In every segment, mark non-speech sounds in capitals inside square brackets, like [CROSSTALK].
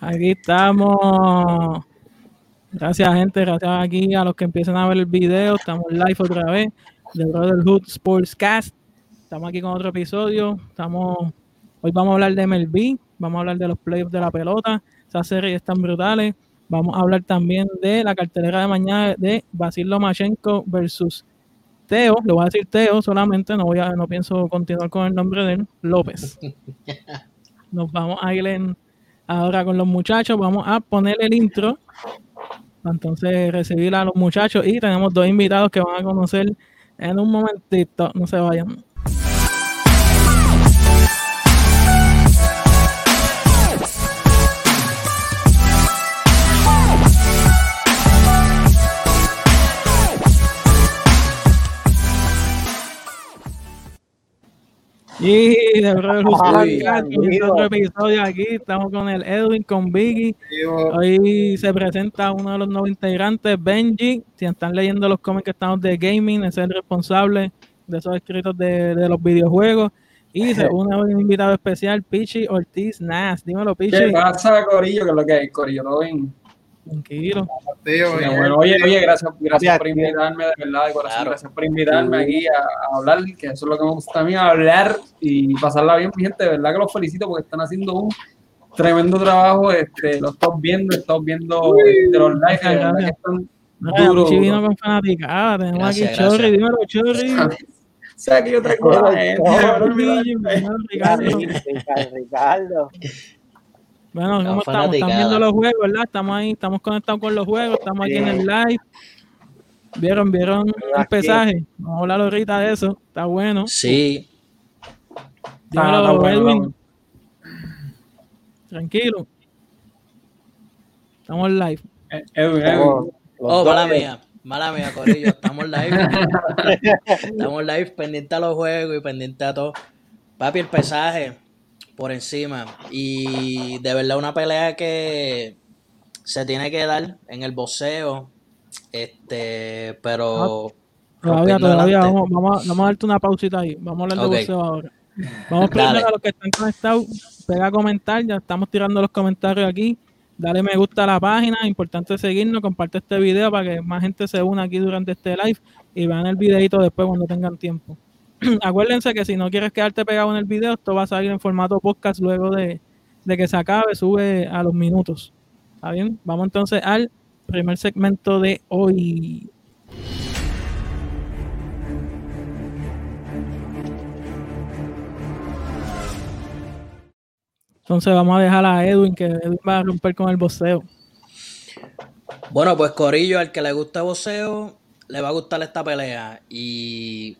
Aquí estamos. Gracias, gente. Gracias aquí a los que empiezan a ver el video. Estamos live otra vez de Brotherhood Sportscast. Estamos aquí con otro episodio. Estamos, hoy vamos a hablar de MLB. Vamos a hablar de los playoffs de la pelota. Esas series están brutales. Vamos a hablar también de la cartelera de mañana de Basil Lomachenko versus Teo. Le voy a decir Teo solamente. No, voy a, no pienso continuar con el nombre de él. López. [LAUGHS] Nos vamos a ir en ahora con los muchachos. Vamos a poner el intro. Entonces recibir a los muchachos y tenemos dos invitados que van a conocer en un momentito. No se vayan. Y de otro episodio aquí, estamos con el Edwin, con Biggie. Hoy se presenta uno de los nuevos integrantes, Benji. Si están leyendo los cómics que estamos de gaming, es el responsable de esos escritos de, de los videojuegos. Y se une un invitado especial, Pichi Ortiz Nas. Dímelo, Pichi. ¿Qué pasa, Corillo? ¿Qué es lo que hay, Corillo? ¿Todo bien? Tranquilo. bueno, oye, oye, gracias, gracias por invitarme, de verdad, de corazón. Gracias por invitarme aquí a, hablar, que eso es lo que me gusta a mí, hablar y pasarla bien, mi gente. De verdad que los felicito porque están haciendo un tremendo trabajo. Este, lo estoy viendo, estoy viendo de los live, de verdad que están duros. vino con fanaticada, tenemos aquí Chorri, dímelo, Chorri. [LAUGHS] O sea, que otra cosa. [LAUGHS] Ricardo. Bueno, ¿cómo estamos? Estamos viendo los juegos, ¿verdad? Estamos ahí, estamos conectados con los juegos, estamos aquí en el live. ¿Vieron, vieron el pesaje? Vamos a hablar ahorita de eso. Está bueno. Sí. Dímelo, Edwin. Tranquilo. Estamos live. Eh. Oh, mala mía. Mala mía, Corillo. Estamos live. [LAUGHS] Estamos live pendiente a los juegos y pendiente a todo. Papi, el pesaje por encima. Y de verdad una pelea que se tiene que dar en el boxeo. Este, pero... todavía, todavía, vamos, vamos, a, darte una pausita ahí. Vamos a hablar de boxeo ahora. Vamos [LAUGHS] primero a los que están conectados, pega a comentar, ya estamos tirando los comentarios aquí. Dale me gusta a la página, importante seguirnos, comparte este video para que más gente se una aquí durante este live y vean el videito después cuando tengan tiempo. [CLEARS THROAT] acuérdense que si no quieres quedarte pegado en el video, esto va a salir en formato podcast luego de, que se acabe, sube a los minutos. ¿Está bien? Vamos entonces al primer segmento de hoy. Entonces vamos a dejar a Edwin, que Edwin va a romper con el boxeo. Bueno, pues Corillo, al que le gusta el boxeo, le va a gustar esta pelea. Y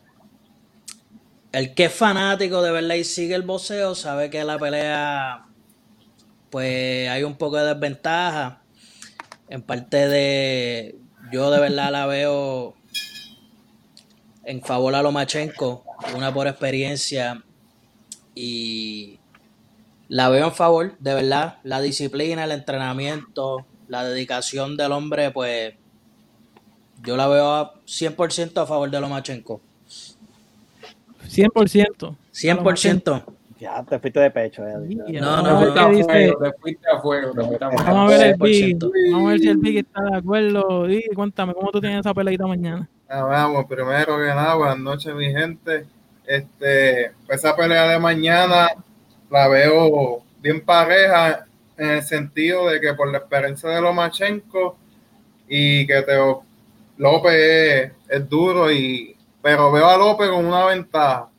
el que es fanático de verdad y sigue el boxeo sabe que la pelea pues hay un poco de desventaja. En parte de yo de verdad la veo en favor a Lomachenko, una por experiencia y la veo en favor, de verdad, la disciplina, el entrenamiento, la dedicación del hombre, pues yo la veo 100% a favor de Lomachenko. 100%. 100%. Ya te fuiste de pecho. Eh. No, no, no. Te, te fuiste a fuego. Vamos a ver el Big. Vamos a ver si el Big está de acuerdo. Y cuéntame, ¿cómo tú tienes esa peleita mañana? Ah, vamos, primero que nada, buenas noches, mi gente. Este, pues esa pelea de mañana la veo bien pareja en el sentido de que por la experiencia de Lomachenko y que Teo López es duro y pero veo a López con una ventaja.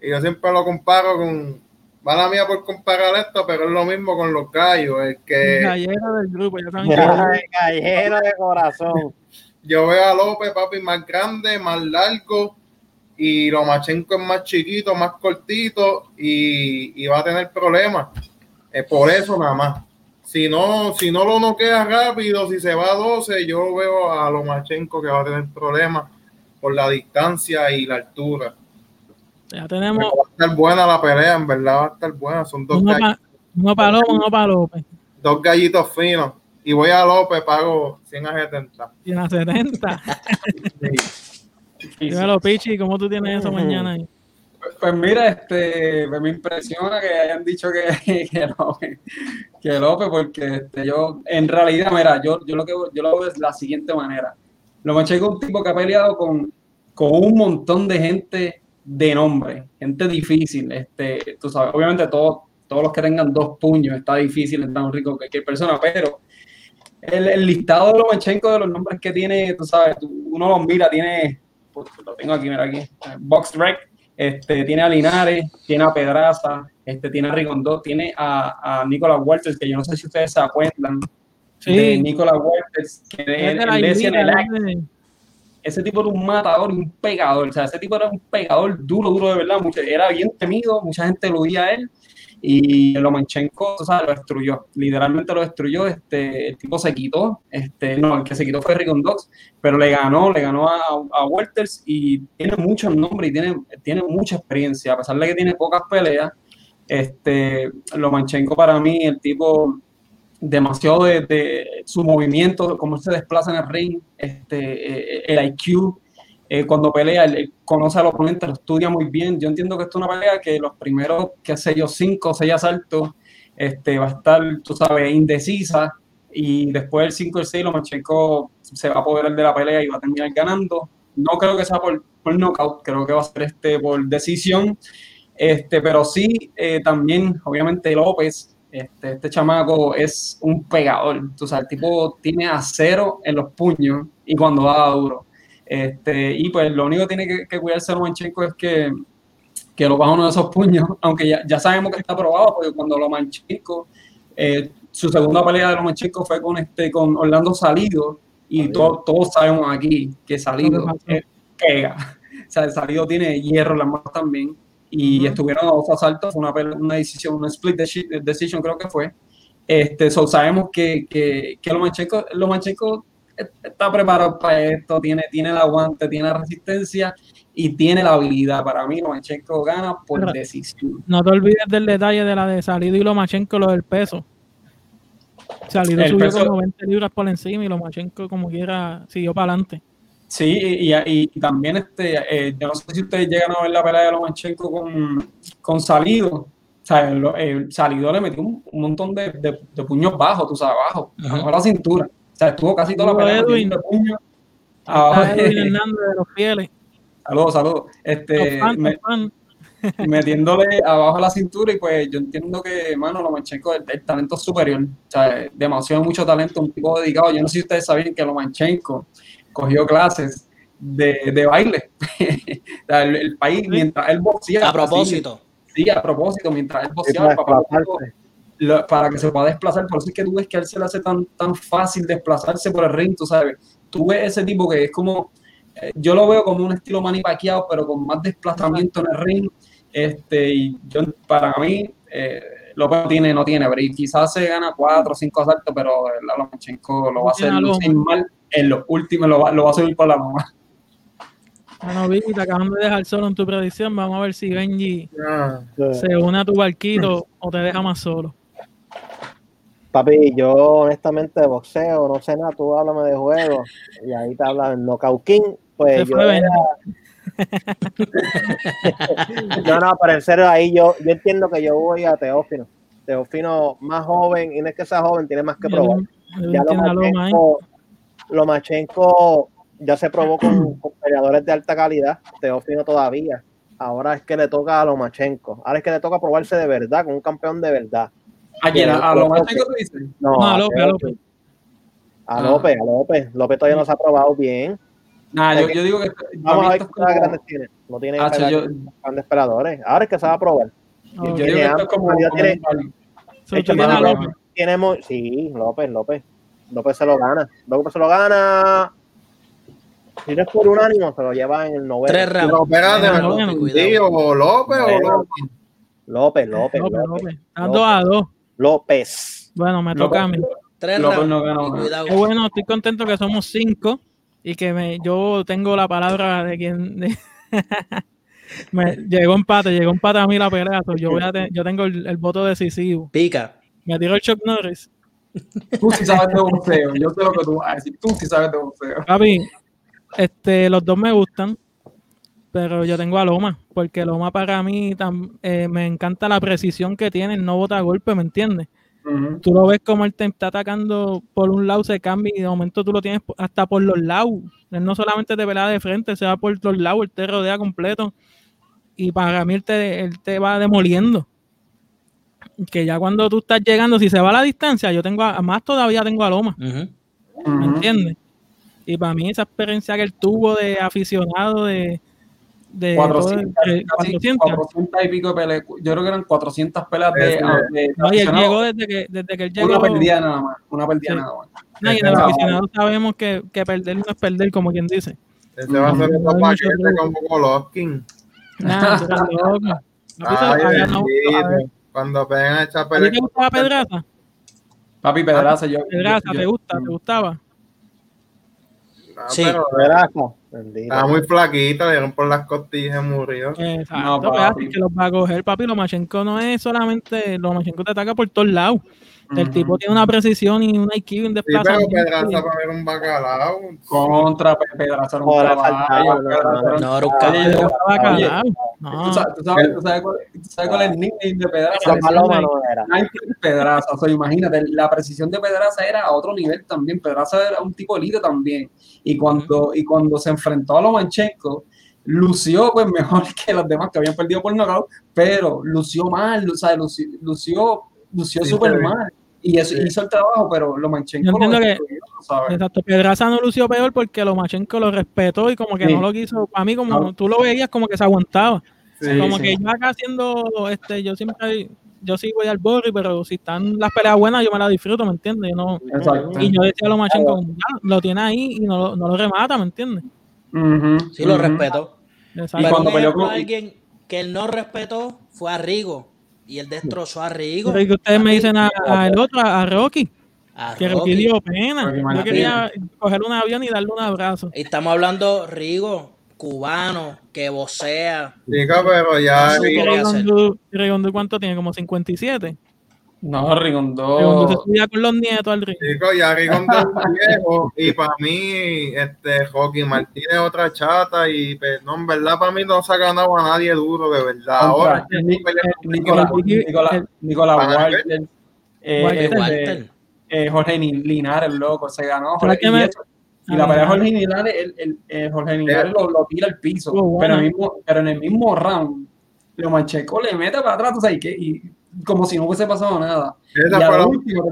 Y yo siempre lo comparo con, va la mía por comparar esto, pero es lo mismo con los gallos. El que, gallero del grupo, yo también. gallero de corazón. [LAUGHS] Yo veo a López, papi, más grande, más largo, y Lomachenko es más chiquito, más cortito, y, va a tener problemas. por eso nada más. Si no, si no lo noquea rápido, si se va a 12, yo veo a Lomachenko que va a tener problemas por la distancia y la altura. Ya tenemos. Va a estar buena la pelea, en verdad va a estar buena. Son dos uno gallitos. uno para López, uno para López. Dos gallitos finos. Y voy a López, pago 100 a 70. 100 a 70. sí. Dímelo, Pichi, ¿cómo tú tienes eso mañana ahí? Pues, pues, mira, este, pues me impresiona que hayan dicho que, [LAUGHS] que, que López, porque este, yo, en realidad, mira, yo, yo, lo que yo lo veo es la siguiente manera. Lomachenko es un tipo que ha peleado con, con un montón de gente de nombre, gente difícil. Este, tú sabes, obviamente todos, todos los que tengan dos puños está difícil, es tan rico cualquier persona, pero el, el, listado de Lomachenko de los nombres que tiene, tú sabes, uno los mira, tiene, pues, lo tengo aquí, mira aquí, Box Rec, este, tiene a Linares, tiene a Pedraza, este, tiene a Rigondo, tiene a, a Nicolás Walters, que yo no sé si ustedes se acuerdan sí. de Nicolás Walters, que de, el ese tipo era un matador y un pegador, o sea, ese tipo era un pegador duro, duro de verdad, era bien temido, mucha gente lo oía a él, y Lomachenko, o sea, lo destruyó, literalmente lo destruyó, este, el tipo se quitó, este, no, el que se quitó fue Rigondox, pero le ganó, le ganó a, a Walters y tiene muchos nombres y tiene, tiene mucha experiencia, a pesar de que tiene pocas peleas, este, Lomachenko para mí, el tipo demasiado de, de, su movimiento, cómo se desplaza en el ring, este, eh, el IQ, eh, cuando pelea, él, conoce al oponente, lo estudia muy bien. Yo entiendo que esto es una pelea que los primeros, qué sé yo, cinco o seis asaltos, este, va a estar, tú sabes, indecisa. Y después del 5 y el 6, Lomachenko se va a apoderar de la pelea y va a terminar ganando. No creo que sea por, por knockout, creo que va a ser este por decisión. Este, pero sí, eh, también, obviamente, López, este, este chamaco es un pegador. Tú sabes, el tipo tiene acero en los puños y cuando va duro. Este, y pues lo único que tiene que, que cuidarse Lomachenko es que, que lo baja uno de esos puños, [LAUGHS] aunque ya, ya sabemos que está probado, porque cuando Lomachenko, eh, su segunda pelea de Lomachenko fue con, este, con Orlando Salido, y todos, todos sabemos aquí que Salido pega. [LAUGHS] O sea, Salido tiene hierro en las manos también, y estuvieron a dos asaltos, una, una decisión, una split decision creo que fue. Este, so, sabemos que, que, que Lomachenko, Lomachenko está preparado para esto, tiene, tiene el aguante, tiene la resistencia y tiene la habilidad. Para mí, Lomachenko gana por decisión. No te olvides del detalle de la de Salido y Lomachenko, lo del peso. Salido subió peso, como 20 libras por encima y Lomachenko, como quiera, siguió para adelante. Sí, y, y, y, también, este, eh, yo no sé si ustedes llegan a ver la pelea de Lomachenko con, con Salido. O sea, el, el Salido le metió un, un montón de, de, de, puños bajos, tú sabes, abajo, bajo la cintura. O sea, estuvo casi toda la pelea Edwin, de puño. Ah, Edwin [LAUGHS] Hernández de los fieles. Saludos, saludos. Este, me, [LAUGHS] metiéndole abajo la cintura y pues yo entiendo que, mano, Lomachenko, el, el talento superior. O sea, demasiado mucho talento, un tipo dedicado. Yo no sé si ustedes sabían que Lomachenko cogió clases de, de baile. [LAUGHS] el, el, país, mientras él boxea. A propósito. Así, sí, a propósito, mientras él boxeaba, papá, lo, para que se pueda desplazar. Por eso es que tú ves que a él se le hace tan, tan fácil desplazarse por el ring, tú sabes. Tú ves ese tipo que es como, eh, yo lo veo como un estilo manipaqueado, pero con más desplazamiento en el ring. Este, y yo, para mí, eh, López tiene, no tiene, pero quizás se gana cuatro o cinco asaltos, pero Lomachenko lo va a hacer sin mal en los últimos, lo va, lo va a subir por la mamá. Bueno, Vicky, te acaban de dejar solo en tu predicción. Vamos a ver si Benji ah, se une a tu barquito o te deja más solo. Papi, yo honestamente de boxeo, no sé nada, tú háblame de juego y ahí te hablan Knockout King, pues yo era... [LAUGHS] no, no, pero en serio, ahí yo, yo entiendo que yo voy a Teófino. Teófino más joven, y no es que sea joven, tiene más que probar. Ya Lomachenko, Lomachenko ya se probó con, con, peleadores de alta calidad, Teófino todavía. Ahora es que le toca a Lomachenko. Ahora es que le toca probarse de verdad, con un campeón de verdad. ¿A quién? ¿A Lomachenko tú dices? No, no a López, a López. A López, a López. López todavía no se ha probado bien. Nah, yo, yo, digo que. Vamos a ver qué como... grandes tiene. No tiene ah, yo... grandes peladores. Ahora es que se va a probar. Oh, yo digo que esto es como. como tiene, hecho, tiene, López. tiene muy, sí, López, López. López se lo gana. López se lo gana. Si no es por unánimo, se lo lleva en el noveno. Tres rounds. López o López. López, López. López, López. Dando a dos. López. Bueno, me toca a mí. Tres López no bueno, estoy contento que somos cinco y que me, yo tengo la palabra de quien. De [LAUGHS] me, llegó empate, llegó empate a mí la pelea. Yo, voy a te, yo tengo el, el, voto decisivo. Pica. Me tiró el Chuck Norris. Tú sí sabes de boxeo. Yo sé lo que tú vas a decir. Tú sí sabes de boxeo. Papi, este, los dos me gustan, pero yo tengo a Loma, porque Loma para mí tam, eh, me encanta la precisión que tiene, no bota golpe, ¿me entiendes? Tú lo ves como él te está atacando por un lado, se cambia y de momento tú lo tienes hasta por los lados. Él no solamente te pelea de frente, se va por los lados, él te rodea completo. Y para mí él te, va demoliendo. Que ya cuando tú estás llegando, si se va a la distancia, yo tengo, más todavía tengo a Loma. ¿Me entiendes? Y para mí esa experiencia que él tuvo de aficionado, de, de 400, casi 400. y pico de peleas. Yo creo que eran 400 peleas de. de no, y él llegó desde que, desde que él llegó. Una perdida nada más. Una perdida nada más. No, y en el aficionado sabemos que, que perder no es perder, como quien dice. Este va a ser otro paquete como Golovkin. Nah, [LAUGHS] loco. No, cuando pegan a echar peleas. ¿A ti te gustaba Pedraza? Papi, Pedraza, yo. Pedraza, ¿te gusta? ¿Te gustaba? sí. Pero estaba muy flaquito, le dieron por las costillas, murió. Exacto, no, papi. que los va a coger, papi. Lomachenko no es solamente. Lomachenko te ataca por todos lados. El tipo tiene una precisión y un IQ en desplazamiento. Sí, pero Pedraza para ver un bacalao. Contra Pedraza era un caballo. No, era un caballo. No. ¿Tú sabes, tú sabes, tú sabes, cuál, es el nickname de Pedraza? Paloma no era. Pedraza. O sea, imagínate, la precisión de Pedraza era a otro nivel también. Pedraza era un tipo líder también. Y cuando, y cuando se enfrentó a Lomachenko, lució pues [LAUGHS] mejor que los demás que habían perdido por knockout, pero lució mal, o sea, lució, lució, lució súper mal y eso hizo el trabajo, pero Lomachenko entiendo que, exacto, Pedraza no lució peor porque Lomachenko lo respetó y como que no lo quiso, a mí como tú lo veías como que se aguantaba. como que yo acá haciendo, este, yo siempre, yo sí voy al borri, pero si están las peleas buenas, yo me las disfruto, ¿me entiendes? Yo no, y yo decía a Lomachenko, lo tiene ahí y no, no lo remata, ¿me entiendes? sí, lo respeto. Y cuando peleó con alguien que él no respetó fue a Rigo y él destrozó a Rigo. que ustedes me dicen a, el otro, a Rocky. que Rocky dio pena. Yo quería coger un avión y darle un abrazo. Y estamos hablando Rigo, cubano, que vocea. Diga, pero ya. Rigondo, ¿cuánto tiene? ¿Como 57? No, Rigondo. Rigondo se subía con los nietos al río. Chico, ya Rigondo es [LAUGHS] viejo. y para mí, este, Joaquín Martínez otra chata. Y pues, no, en verdad, para mí no se ha ganado a nadie duro, de verdad. Ahora, Nicolás Nicolás Walter. Jorge Linares, loco, se ganó. Jorge, y, y la pelea de Jorge Linares, el, el, Jorge Linares lo, lo, tira al piso. pero, en el mismo, pero en el mismo round, lo Mancheco le mete para atrás, ¿sabes? qué? y como si no hubiese pasado nada. Esa fue la última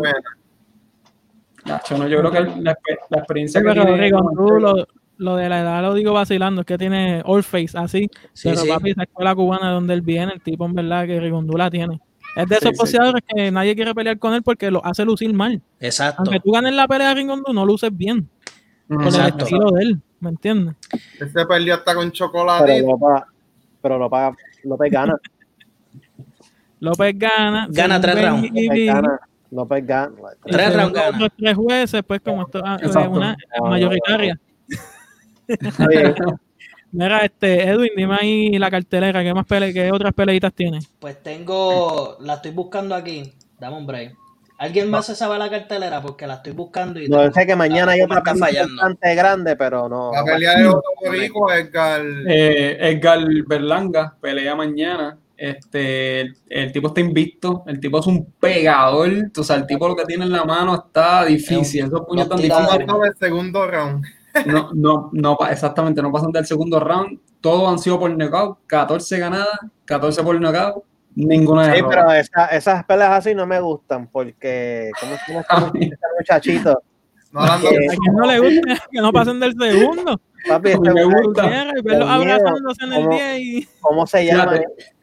no, yo creo que la, la experiencia que tiene lo, lo, de la edad lo digo vacilando, es que tiene all face así, sí, pero sí. papi, esa escuela cubana donde él viene, el tipo en verdad que Rigondú la tiene. Es de esos sí, que nadie quiere pelear con él porque lo hace lucir mal. Exacto. Aunque tú ganes la pelea de Rigondú, no luces bien. Con el estilo de él, ¿me entiendes? Ese perdió hasta con chocolate. Pero lo paga, pero lo paga, López gana. López gana. Gana tres rounds. López gana. Tres rounds gana. tres jueces, pues como esto, ah, una mayoritaria. Mira, este, Edwin, dime ahí la cartelera, ¿qué más pele qué otras peleitas tiene? Pues tengo, la estoy buscando aquí, dame un break. ¿Alguien más se sabe la cartelera? Porque la estoy buscando y... No, sé que mañana hay otra pelea bastante grande, pero no... La pelea de otro Rico, Edgar... Eh, Edgar Berlanga, pelea mañana. Este, el, tipo está invicto, el tipo es un pegador, o sea, el tipo lo que tiene en la mano está difícil, esos puños están difíciles. el segundo round. No, no, no, exactamente, no pasan del segundo round, todos han sido por knockout, 14 ganadas, 14 por knockout, ninguna de Sí, pero esa, esas peleas así no me gustan, porque, ¿cómo se llama este [LAUGHS] muchachito? No, no, a quien no le gusta que no pasen del segundo. Papi, este me gusta. Y verlos abrazándose en el día y... ¿Cómo se llama?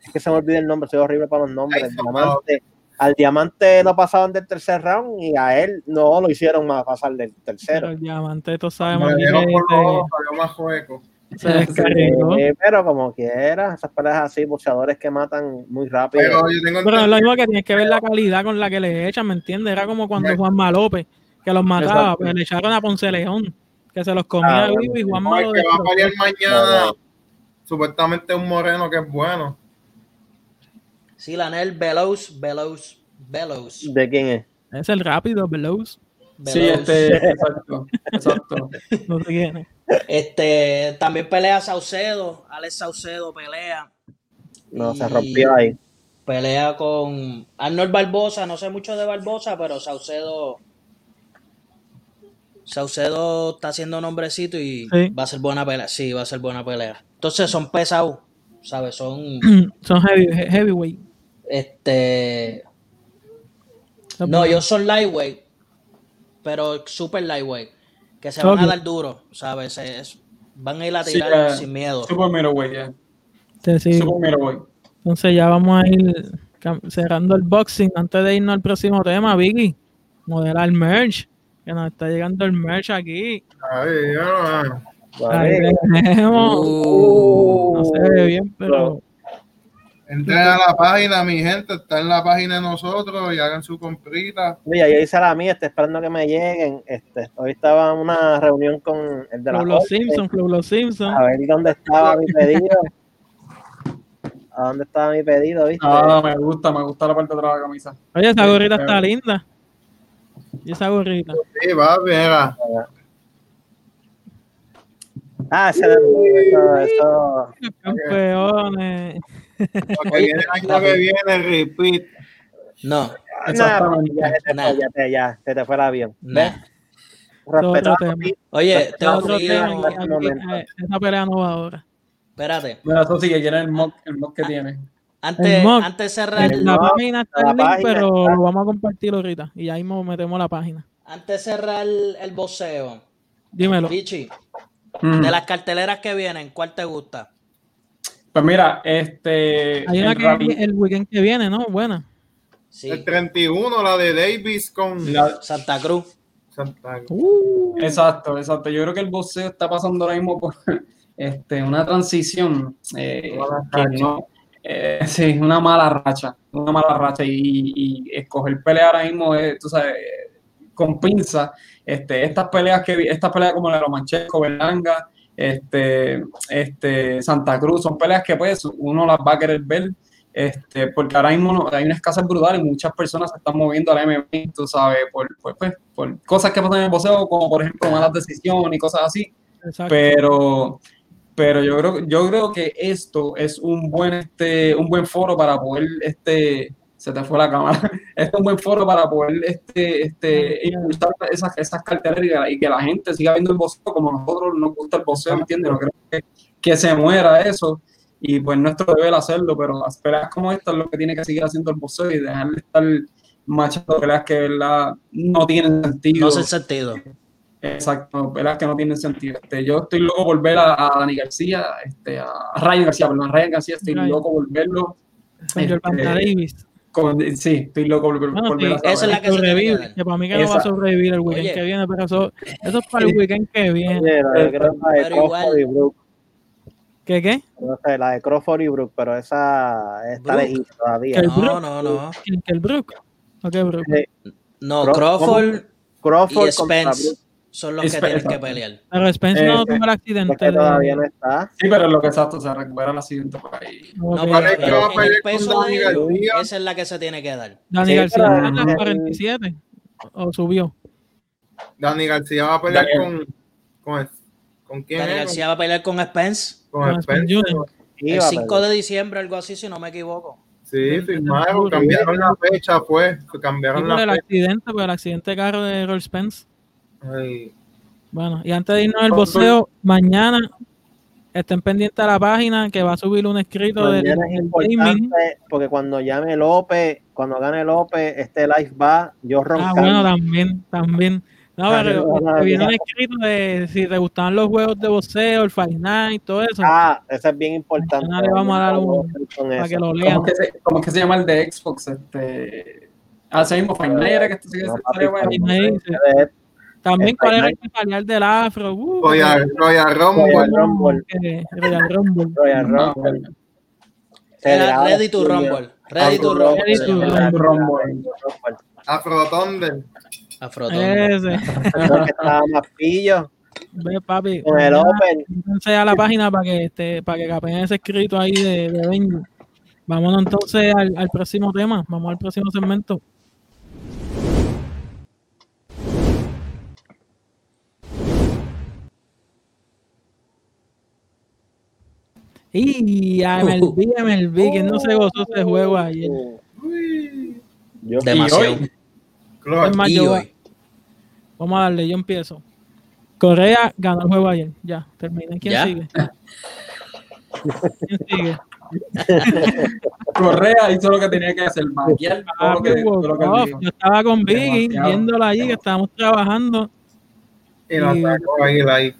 Es que se me olvida el nombre, soy horrible para los nombres. El diamante, al diamante no pasaban del tercer round y a él no lo hicieron más pasar del tercero. Pero el diamante, tú sabemos que este, más juego. Se descargó. Sí, pero como quiera, esas peleas así, boxeadores que matan muy rápido. Pero, tengo pero es lo mismo que tienes que ver la calidad con la que le echan, ¿me entiendes? Era como cuando Juan López, que los mataba, pues le echaron a Ponce León, que se los comía Ah, vivo y Juan el Malo. que va a pelear mañana, supuestamente un moreno que es bueno. Sí, Lanel Bellows, Bellows, Bellows. ¿De quién es? Es el rápido, Belows. Sí, Bellows. este, exacto, exacto. [LAUGHS] No sé quién es. Este, también pelea Saucedo, Alex Saucedo pelea. No, se rompió ahí. pelea con Arnold Barbosa, no sé mucho de Barbosa, pero Saucedo Saucedo está haciendo nombrecito y va a ser buena pelea. Sí, va a ser buena pelea. Entonces son pesados, ¿sabes? Son. [CLEARS THROAT] son heavy, heavyweight. Este. No, ellos son lightweight, pero super lightweight. Que se van a dar duro, ¿sabes? Es, van a ir a tirar sin miedo. Super middleweight, ya. Yeah. Sí, Super middleweight. Entonces ya vamos a ir cerrando el boxing antes de irnos al próximo tema, Vicky. Modelar merch que nos está llegando el merch aquí. Ahí, Ahí tenemos. Uh, no se ve bien, pero. Entren a la página, mi gente, está en la página de nosotros y hagan su comprita. Mira, yo hice la mía, estoy esperando que me lleguen. Este, hoy estaba en una reunión con el de la Los Simpsons, Los Simpsons. A ver dónde estaba mi pedido. ¿A dónde estaba mi pedido, viste? Ah, me gusta, me gusta la parte de atrás de la camisa. Oye, esa gorrita está linda. Y esa gorrita. Sí, va, mira. Ah, ese eso, eso. Campeones. Lo que viene el año que viene, repeat. No. Ya, se te, ya, te, ya, se te fue el avión. ¿Ves? Oye, te otro tema. Esa pelea no va ahora. Espérate. Bueno, eso sí, que quiere el mock, el mock que tiene. Antes, antes de cerrar. La página está en link, pero lo vamos a compartir ahorita. Y ahí metemos la página. Antes de cerrar el, el boxeo. Dímelo. Richie, mm. de las carteleras que vienen, ¿cuál te gusta? Pues mira, este. Hay una que el weekend que viene, ¿no? Buena. Sí. El 31, la de Davis con Santa Cruz. Santa Cruz. Uh. exacto, exacto. Yo creo que el boxeo está pasando ahora mismo por [LAUGHS] este, una transición eh, que no, eh, [LAUGHS] sí, una mala racha, una mala racha y, escoger pelea ahora mismo es, tú sabes, con pinza, este, estas peleas que estas peleas como la de Romanchesco, Berlanga, este, este, Santa Cruz, son peleas que pues uno las va a querer ver, este, porque ahora mismo hay una escasez brutal y muchas personas se están moviendo al MMA, tú sabes, por, pues, por cosas que pasan en el boxeo, como por ejemplo malas decisiones y cosas así, pero pero yo creo, yo creo que esto es un buen, este, un buen foro para poder, este, se te fue la cámara, [LAUGHS] es un buen foro para poder este, este, impulsar esas, esas carteras y que la gente siga viendo el boxeo como nosotros nos gusta el boxeo, ¿entiendes? No creo que, que se muera eso y pues nuestro deber hacerlo, pero las peleas como esta es lo que tiene que seguir haciendo el boxeo y dejar de estar machando peleas que ¿verdad? no tienen sentido. No hacen sentido. Exacto, ¿verdad? Que no tiene sentido. Este, yo estoy loco por ver a, a Dani García, este, a Ryan García, perdón, a Ryan García, estoy loco por verlo. Este, Davis. Sí, estoy loco por, bueno, por sí, ver a Esa es la que sobrevivir. Que para mí que no va a sobrevivir el weekend Oye. que viene, pero eso, eso es para el weekend que viene. Oye, la de Crawford y Brook. ¿Qué qué? No sé, la de Crawford y Brook, pero esa está lejos todavía. ¿El no, no, no. ¿El, el Brook? ¿O qué Brook? No, Crawford, Crawford y Spence son los que tienen que pelear. Pero Spence no tuvo el accidente. todavía no está. Sí, pero lo que exacto, se recupera el accidente por ahí. No, pero el peso de ellos, esa es la que se tiene que dar. Dani García en las 47 o subió. Dani García va a pelear con, con, con quién. Dani García va a pelear con Spence. Con, Spence. El 5 de diciembre, algo así, si no me equivoco. Sí, firmaron, cambiaron la fecha, pues. Cambiaron la el fecha. accidente, pues el accidente de carro de Earl Spence. Bueno, y antes de irnos al boxeo, mañana estén pendientes a la página que va a subir un escrito de porque cuando llame López, cuando gane López, este live va, yo roncando. Ah, bueno, también, también. No, pero viene un escrito de si te gustaban los juegos de boxeo, el Fight Night, todo eso. Ah, eso es bien importante. Mañana le vamos a dar un para que lo lean. ¿Cómo que, se, ¿Cómo que se llama el de Xbox? Este... Ah, ese mismo Fight Night era que esto sigue no, también cuál era el especial del afro. Uh, Royal, Royal Rumble. Royal Rumble. Royal Rumble. Royal Rumble. Era Ready to Rumble. Ready to Rumble. Ready to Rumble. Afro Thunder. Afro Thunder. Ese. Estaba más pillo. Ve, papi. Con el Open. Entonces a la página para que este, para que capen ese escrito ahí de, de Benji. Vámonos entonces al, al próximo tema. Vamos al próximo segmento. Y MLB, MLB, [LAUGHS] que no se gozó ese juego ayer. Demasiado. Y hoy. Vamos a darle, yo empiezo. Corea ganó el juego ayer. Ya, terminé. ¿Quién sigue? ¿Quién sigue? [LAUGHS] Correa hizo lo que tenía que hacer, maquiar ah, Yo estaba con Biggie, viéndola allí, que estábamos trabajando. Y la sacó ahí, la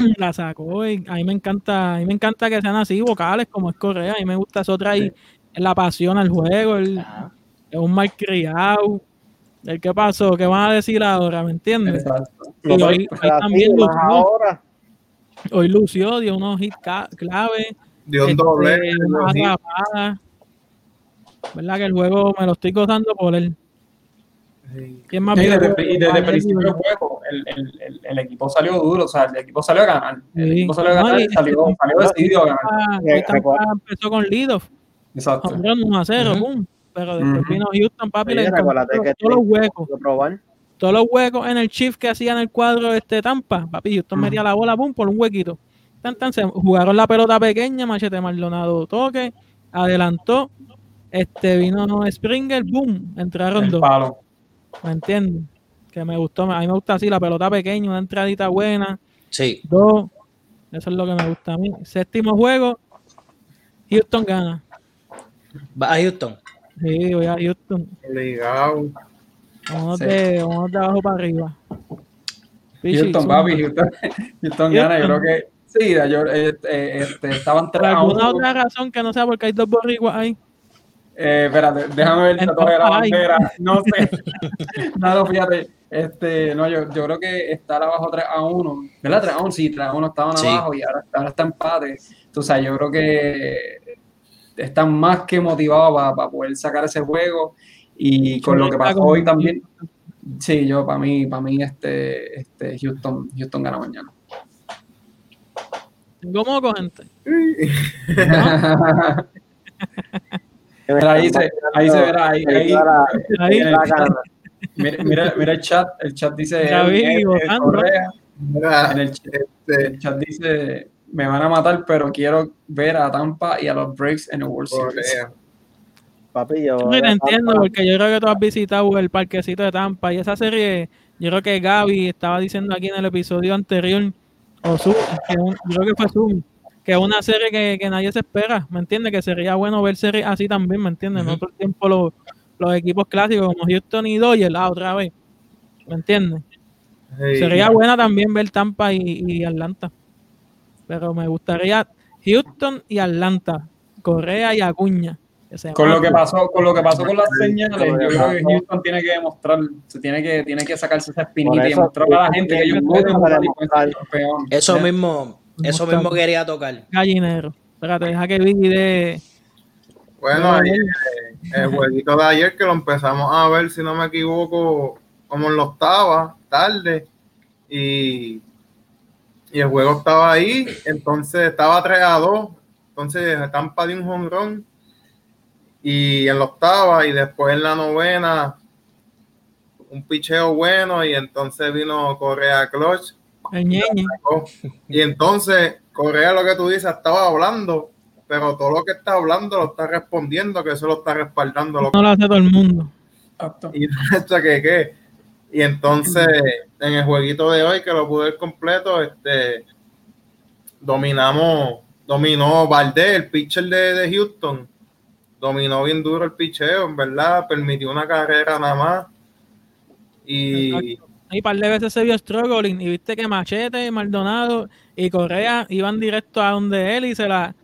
[CLEARS THROAT] La sacó y a mí me encanta, a mí me encanta que sean así vocales como es Correa, a mí me gusta eso trae la pasión al juego, el, es un mal criado. El qué pasó, qué van a decir ahora, ¿me entiendes? Y hoy, también ahora. hoy lució, dio unos hits clave Dio un doble. Este, ¿Verdad que el juego me lo estoy gozando por él? ¿Quién más y desde, y desde el principio del juego, el, el, el, equipo salió duro, o sea, el equipo salió a ganar. El equipo salió a ganar y salió, salió decidido a ganar. Empezó con Lidoff. Exacto. 1 a 0, boom. Pero después vino Houston, papi, le todos los huecos. Todos los huecos en el shift que hacía en el cuadro de este Tampa, papi, Houston metía la bola, boom, por un huequito jugaron la pelota pequeña, Machete Maldonado toque, adelantó, este vino Springer, boom, entraron dos. ¿Me entiendes? Que me gustó, a mí me gusta así, la pelota pequeña, una entradita buena. Sí. Dos, eso es lo que me gusta a mí. Séptimo juego, Houston gana. ¿Va a Houston? Sí, voy a Houston. Obligado. Vamos, de, vamos de abajo para arriba. Houston, papi, Houston, Houston gana, yo creo que Sí, yo, este, este, estaban ¿Por alguna otra razón que no sea porque hay dos borriguas ahí? Eh, espérate, déjame ver el tatuaje de la bandera. No sé. [LAUGHS] no, fíjate. Este, no, yo, yo creo que estar abajo 3 a 1, ¿verdad? 3 a 1, sí, 3 a 1 estaban abajo y ahora, ahora está empate. Entonces, yo creo que están más que motivados para, para poder sacar ese juego y con lo que pasó hoy también. Sí, yo, para mí, para mí, este, este Houston, Houston gana mañana. Tengo moco, gente. [LAUGHS] [LAUGHS] ahí, se, ahí se verá, ahí, ahí, ahí. mira, mira, mira, el chat, el chat dice en el, este, el chat dice me van a matar, pero quiero ver a Tampa y a los Breaks en el World Series. Papi, yo, no entiendo, porque yo creo que tú has visitado el parquecito de Tampa y esa serie, yo creo que Gaby estaba diciendo aquí en el episodio anterior o Zoom, que yo creo que fue Zoom, que es una serie que, que, nadie se espera, ¿me entiendes? Que sería bueno ver series así también, ¿me entiendes? No todo el tiempo los, los equipos clásicos como Houston y Dodgers, la otra vez, ¿me entiendes? sería buena también ver Tampa y, y Atlanta, pero me gustaría Houston y Atlanta, Correa y Acuña con lo que pasó, con lo que pasó con las señales, yo creo que Houston tiene que demostrar, se tiene que, tiene que sacarse esa espinita y demostrar a la gente que ellos pueden campeón. Eso mismo, eso mismo quería tocar. Gallinero. Espérate, deja que vi de. Bueno, el, el jueguito de ayer que lo empezamos a ver, si no me equivoco, como en la octava, tarde, y, y el juego estaba ahí, entonces estaba 3 a 2, entonces Tampa de un home y en la octava y después en la novena un picheo bueno y entonces vino Correa Clutch. Y entonces Correa lo que tú dices estaba hablando, pero todo lo que está hablando lo está respondiendo, que eso lo está respaldando. no lo hace todo el mundo. Y, [LAUGHS] que, y entonces en el jueguito de hoy que lo pude ver completo, este dominamos, dominó Valdés, el pitcher de, de Houston dominó bien duro el picheo, en verdad, permitió una carrera nada más. Y. Y par de veces se vio struggling y viste que Machete, Maldonado y Correa iban directo a donde él y se la.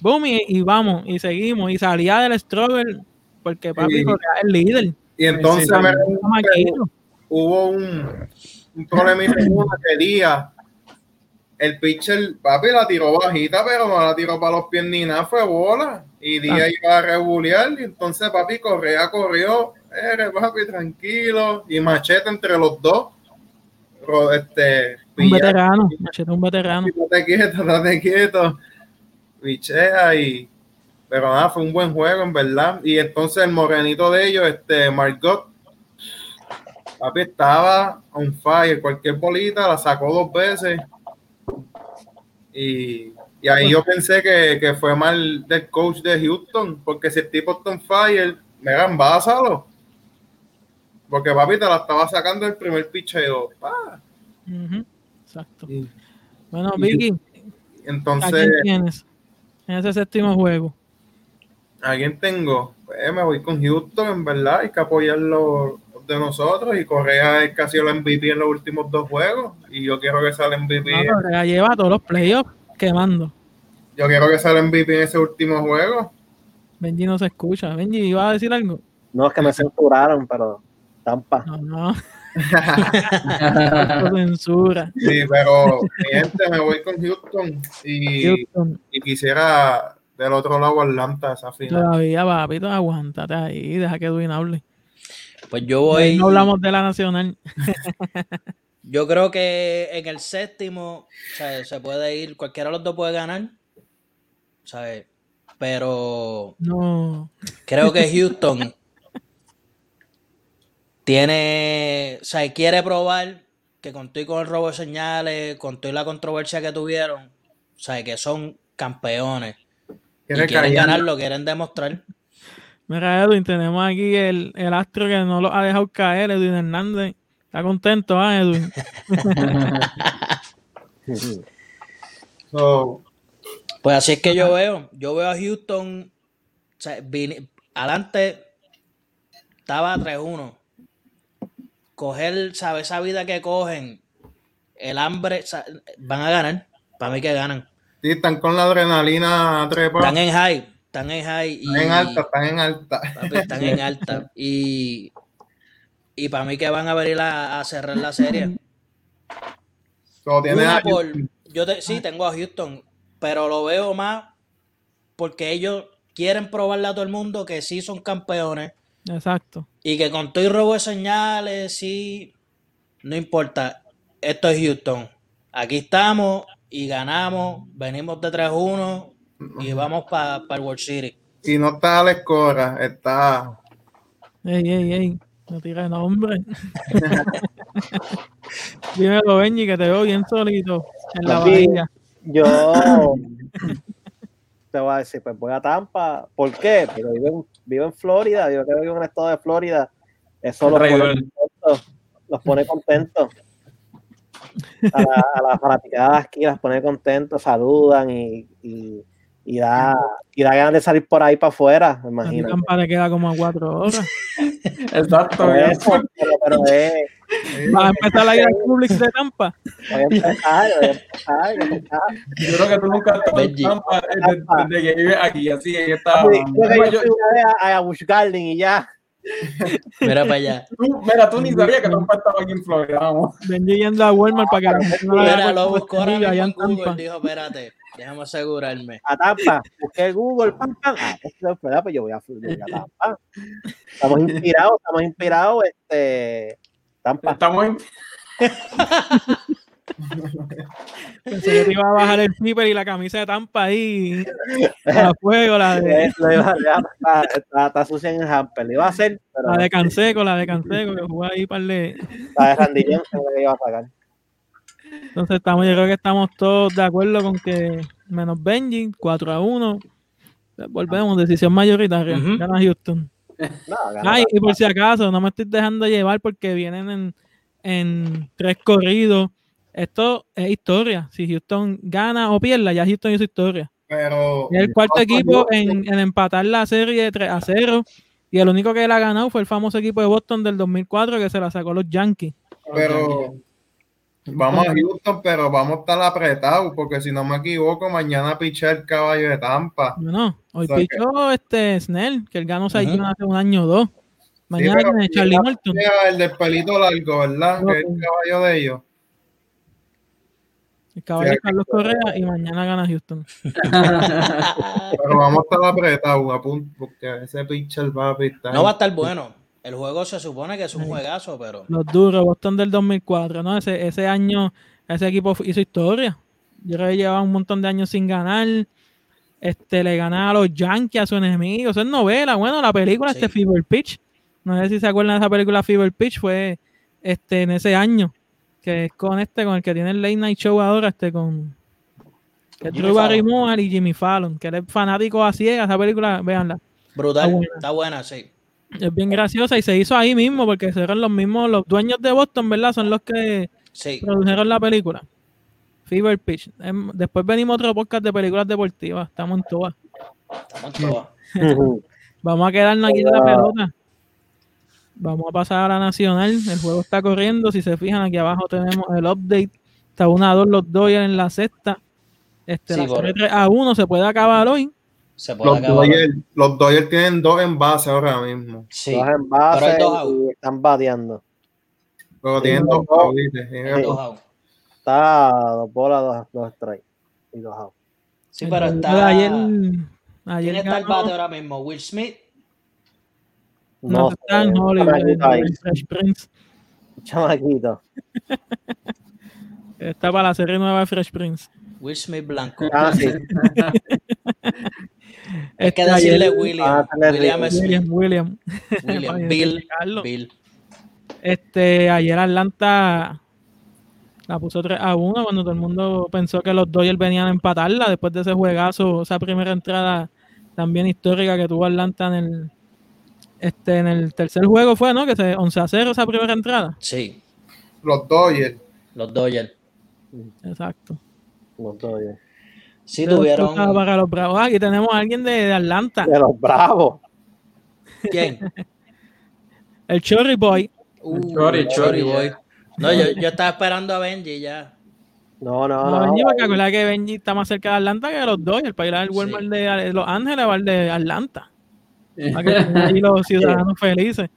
Boom, y, vamos, y seguimos. Y salía del struggle porque papi Correa es el líder. Y entonces hubo un, un problema que día el pitcher, papi, la tiró bajita, pero no la tiró para los pies ni nada, fue bola. Y Díaz ah. iba a rebulear, y entonces papi Correa corrió, eh, papi, tranquilo, y Machete entre los dos. Este, un veterano, Machete un veterano. Date quieto, date quieto. Pichea y. Pero nada, fue un buen juego, en verdad. Y entonces el morenito de ellos, este, Margot, papi, estaba on fire. Cualquier bolita la sacó dos veces. Y Y ahí yo pensé que, que, fue mal del coach de Houston, porque si el tipo está on fire, me básalo. Porque papi te la estaba sacando el primer picheo. Ah. Exacto. bueno, Vicky. Entonces. ¿A quién tienes en ese séptimo juego? ¿A quién tengo? Pues me voy con Houston, en verdad. Hay que apoyarlo de nosotros y Correa es casi el MVP en los últimos dos juegos y yo quiero que salga MVP. No, Correa lleva todos los playoffs quemando. Yo quiero que salga MVP en ese último juego. Benji no se escucha. Benji, ¿iba a decir algo? No, es que me censuraron, pero Tampa. No, no. [LAUGHS] censura. Sí, pero mi gente, me voy con Houston y, Houston. y quisiera del otro lado Atlanta esa final. Todavía, papito, aguántate ahí, deja que Edwin hable. Pues yo voy. No hablamos de la nacional. [LAUGHS] yo creo que en el séptimo, se puede ir, cualquiera de los dos puede ganar. ¿Sabes? Pero. No. Creo que Houston tiene. O sea, quiere probar que con todo con el robo de señales, con toda la controversia que tuvieron, o sea, que son campeones. Y quieren ganarlo, quieren demostrar. Mira, Edwin, tenemos aquí el, el, astro que no lo ha dejado caer, Edwin Hernández. Está contento, ¿ah, Edwin? [LAUGHS] pues así es que yo veo. Yo veo a Houston. O sea, adelante estaba 3-1. Coger, ¿sabes? Esa vida que cogen, el hambre, van a ganar. Para mí que ganan. Sí, están con la adrenalina Están en high están en high. Y, están en alta, están en alta. están en alta. Y, y para mí que van a venir a, cerrar la serie. yo sí, tengo a Houston, pero lo veo más porque ellos quieren probarle a todo el mundo que sí son campeones. Exacto. Y que con todo y robo de señales, sí, no importa. Esto es Houston. Aquí estamos y ganamos. Venimos de 3-1 y vamos para el World City. Y no está Alex Cora, está. Ey, ey, ey, no tira nombre. [LAUGHS] Dímelo, Benji, que te veo bien solito en la bahía. Yo [LAUGHS] te voy a decir, pues voy a Tampa. ¿Por qué? Pero vivo en, Florida, yo creo que vivo en el estado de Florida. Eso los pone, contentos, los pone contentos. A, la, a las fanaticadas aquí las pone contentos, saludan y, y y da, y da ganas de salir por ahí para afuera, me imagino. Tampa le queda como a cuatro horas. [LAUGHS] Exacto. pero, pero es, Va a empezar la ir al Publix de Tampa. Voy a empezar, voy a empezar, Yo creo que tú nunca has estado en Tampa desde, que vives aquí, así que está. Yo, yo fui una vez a, a Busch Garden y ya. Mira para allá. Tú, mira, tú ni sabías que Tampa estaba aquí en Florida, vamos. Vendí yendo a Walmart para que no Mira, lo buscó ahora mismo en Google, dijo, espérate. Déjame asegurarme. A Tampa, busqué Google, pam, pam. Ah, esto es verdad, pues yo voy a, voy a Tampa. Estamos inspirados, estamos inspirados, este, Tampa. Estamos in... [LAUGHS] Pensé que te iba a bajar el flipper y la camisa de Tampa ahí [LAUGHS] a fuego, la de. está, está, sucia en el hamper, le iba a hacer. Pero la de Canseco, la de Canseco, que jugó ahí para de. La de Randillón se me iba a sacar. Entonces estamos, yo creo que estamos todos de acuerdo con que menos Benji, 4 a 1. Volvemos, decisión mayoritaria. Gana Houston. [LAUGHS] Ay, y por si acaso, no me estoy dejando llevar porque vienen en, en tres corridos. Esto es historia. Si Houston gana o pierde, ya Houston hizo historia. Pero, es el cuarto equipo en, en, empatar la serie de 3 a 0. Y el único que la ha ganado fue el famoso equipo de Boston del 2004 que se la sacó los Yankees. Pero, Vamos a Houston, pero vamos a estar apretados, porque si no me equivoco, mañana piché el caballo de Tampa. No, hoy pichó este Snell, que el ganó se uh hace un año o dos. Mañana sí, tiene Charlie Morton. El del pelito largo, ¿verdad? que es el caballo de ellos. El caballo de Carlos Correa y mañana gana Houston. [LAUGHS] [LAUGHS] pero vamos a estar apretados, porque ese pitcher va a pitar. No va a estar bueno. El juego se supone que es un juegazo, pero. Los duros, Boston del 2004, ¿no? Ese, ese año, ese equipo hizo historia. Yo creo que llevaba un montón de años sin ganar. Este, le ganaba a los Yankees, a su enemigo. Eso es novela. Bueno, la película, este Fever Pitch. No sé si se acuerdan de esa película Fever Pitch, fue este, en ese año. Que es con este, con el que tiene el Late Night Show ahora, este, con. Drew Barrymore y Jimmy Fallon, que es fanático así esa película, véanla. Brutal, está buena. sí. Es bien graciosa y se hizo ahí mismo porque eran los mismos, los dueños de Boston, ¿verdad? Son los que produjeron la película. Fever Pitch. Em, después venimos otro podcast de películas deportivas. Estamos en todas. Estamos en todas. [LAUGHS] Vamos a quedarnos aquí en la pelota. Vamos a pasar a la nacional. El juego está corriendo. Si se fijan, aquí abajo tenemos el update. Está 1 a 2 los Dodgers en la sexta. Este, la 3 a 1 se puede acabar hoy. Se puede los, acabar. Dodgers, los Dodgers tienen dos envases ahora mismo. Sí. Dos envases y están bateando. Pero tienen dos outs. Está dos bolas, dos, dos strikes y dos outs. Sí, pero está. Ayer, ayer ¿Quién está el bate ahora mismo? ¿Will Smith? No, está en Hollywood. Fresh Prince. Chamaquito. Está para la serie nueva de Fresh Prince. Will Smith Blanco. Ah, sí. [LAUGHS] Hay que decirle William. Ah, William, William, William. [LAUGHS] William. Bill. Bill. Este, ayer Atlanta la puso 3 a 1 cuando todo el mundo pensó que los Dodgers venían a empatarla después de ese juegazo, esa primera entrada también histórica que tuvo Atlanta en el este en el tercer juego fue, ¿no? Que se 11 a 0 esa primera entrada. Sí. Los Dodgers. Los Dodgers. Exacto. Los Dodgers. Sí, tuvieron. Para los Bravos. Aquí tenemos a alguien de, Atlanta. De los Bravos. ¿Quién? el Chorry Boy. Uh, el Chorry, Boy. No, yo, yo, estaba esperando a Benji ya. No, no, no. Benji, porque acuérdate que Benji está más cerca de Atlanta que de los dos. El país del Walmart de Los Ángeles va el de Atlanta. Para que los ciudadanos felices.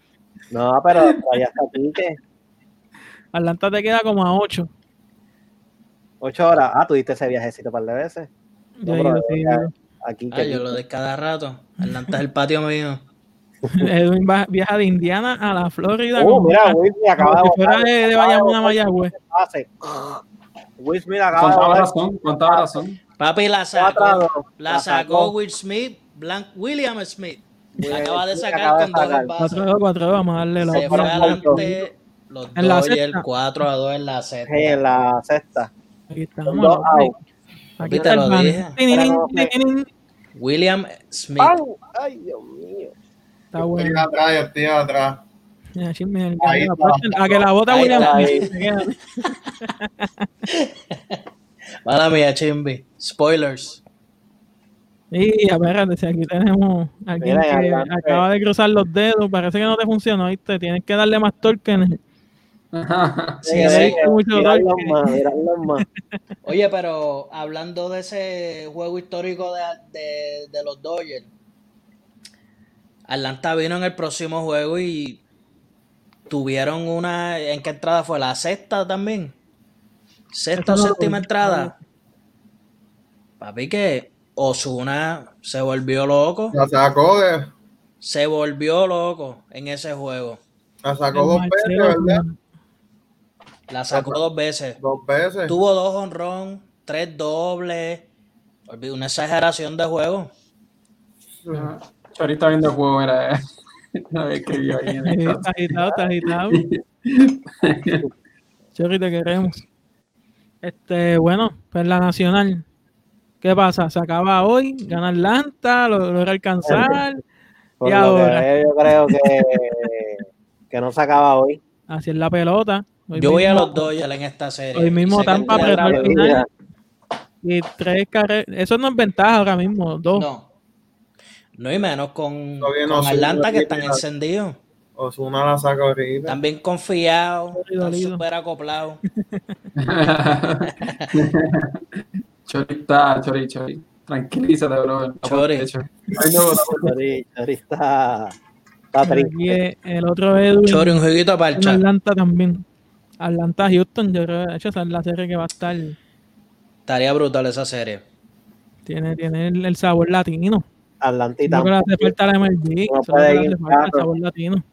No, pero allá está Pique. Atlanta te queda como a 8. 8 horas. Ah, tuviste ese viajecito un par de veces. Yo, no, sí, aquí, ah, yo lo de cada rato. Atlanta es el patio mío. [LAUGHS] Edwin viaja de Indiana a la Florida. Oh, mira, Will Smith acaba de fuera de, de Bayamón a Mayagüez. Will Smith acaba ¿Cuánta razón? ¿Cuánta razón? Papi la sacó, la sacó Will Smith, Blank, William Smith. La acaba de sacar con dos bases. 4-2, 4-2, vamos a darle la Se fue adelante los en dos y el 4 a 2 en la sexta. En la sexta. Aquí estamos. Aquí te lo dije. William Smith. Ay, Dios mío. Está bueno. Estoy atrás, yo estoy atrás. Mira, chisme, a que la bota William Smith. [LAUGHS] Mala mía, Chimbi. Spoilers. Ver, si aquí tenemos a alguien que acaba de cruzar los dedos, parece que no te funcionó, ¿viste? Tienes que darle más torque en el... sí, sí, mucho [LAUGHS] Oye, pero hablando de ese juego histórico de, de, de los Dodgers, Atlanta vino en el próximo juego y tuvieron una. ¿En qué entrada fue? ¿La sexta también? ¿Sexta o séptima entrada? Papi, que Osuna se volvió loco. La sacó de. Se volvió loco en ese juego. La sacó dos veces, ¿verdad? La sacó dos veces. Dos veces. Tuvo dos honrón, tres dobles. Una exageración de juego. Ahorita viendo el juego, era. No [LAUGHS] escribió ahí. Está agitado, está agitado. [LAUGHS] Chori, te queremos. Este, bueno, pues la nacional. ¿Qué pasa? Se acaba hoy, gana Atlanta, lo logra alcanzar. y ahora. Yo creo que, que no se acaba hoy. Así es la pelota. Yo voy a los Dodgers en esta serie. Hoy mismo Tampa apretó al final. Y tres carreras. Eso no es ventaja ahora mismo, dos. No. No y menos con, con Atlanta que están encendidos. Osuna la saca ahorita. También confiado, súper acoplado. [LAUGHS] Chori está, Chori, Chori. Tranquilízate, bro. Chori. Chori, Chori está, está triste. El otro Edwin. Chori, un jueguito para el chat. Atlanta también. Atlanta, Houston, yo creo que esa es la serie que va a estar. Estaría brutal esa serie. Tiene, tiene el sabor latino. Atlantita. No le hace falta la MLB, no solo le hace falta el sabor latino.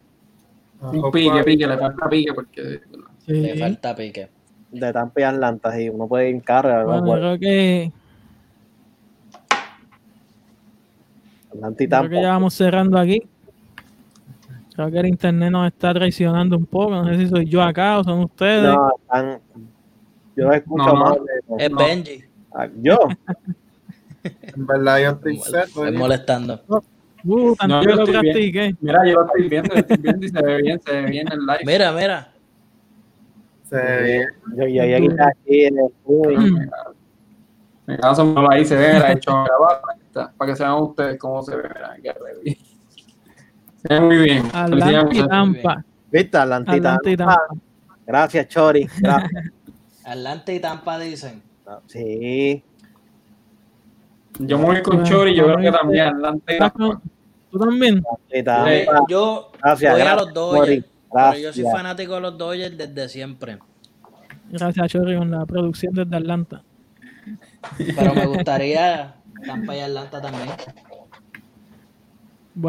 Un pique, pique, le falta pique porque... Sí. Le falta pique. De Tampa y Atlanta, sí, uno puede ir en carga. Bueno, no creo que... Atlantita. Creo que ya vamos cerrando aquí. Creo que el internet nos está traicionando un poco. No sé si soy yo acá o son ustedes. No, están... Yo escucho no, más. Es Benji. Ah, yo. [LAUGHS] en verdad, yo estoy set. Estoy molestando. Uh, no, yo lo practiqué. Mira, yo lo estoy viendo, estoy viendo y se ve bien, se ve bien el live. Mira, mira. Se ve bien. Yo, yo, yo, yo aquí en el estudio. En caso ahí se ve, la he hecho [LAUGHS] grabar para que se vean ustedes cómo se ve. Mira, se ve muy bien. Atlanta y Tampa. ¿Viste? Atlanta y Tampa. Gracias, Chori. Gracias. [LAUGHS] Atlanta y Tampa dicen. Sí. Yo me voy con Chori, yo creo que también Atlanta y Tampa. ¿Tú también? Eh, yo gracias, voy a los Dodgers. Pero yo soy fanático de los Dodgers desde siempre. Gracias, Chori, con la producción desde Atlanta. Pero me gustaría Tampa y Atlanta también.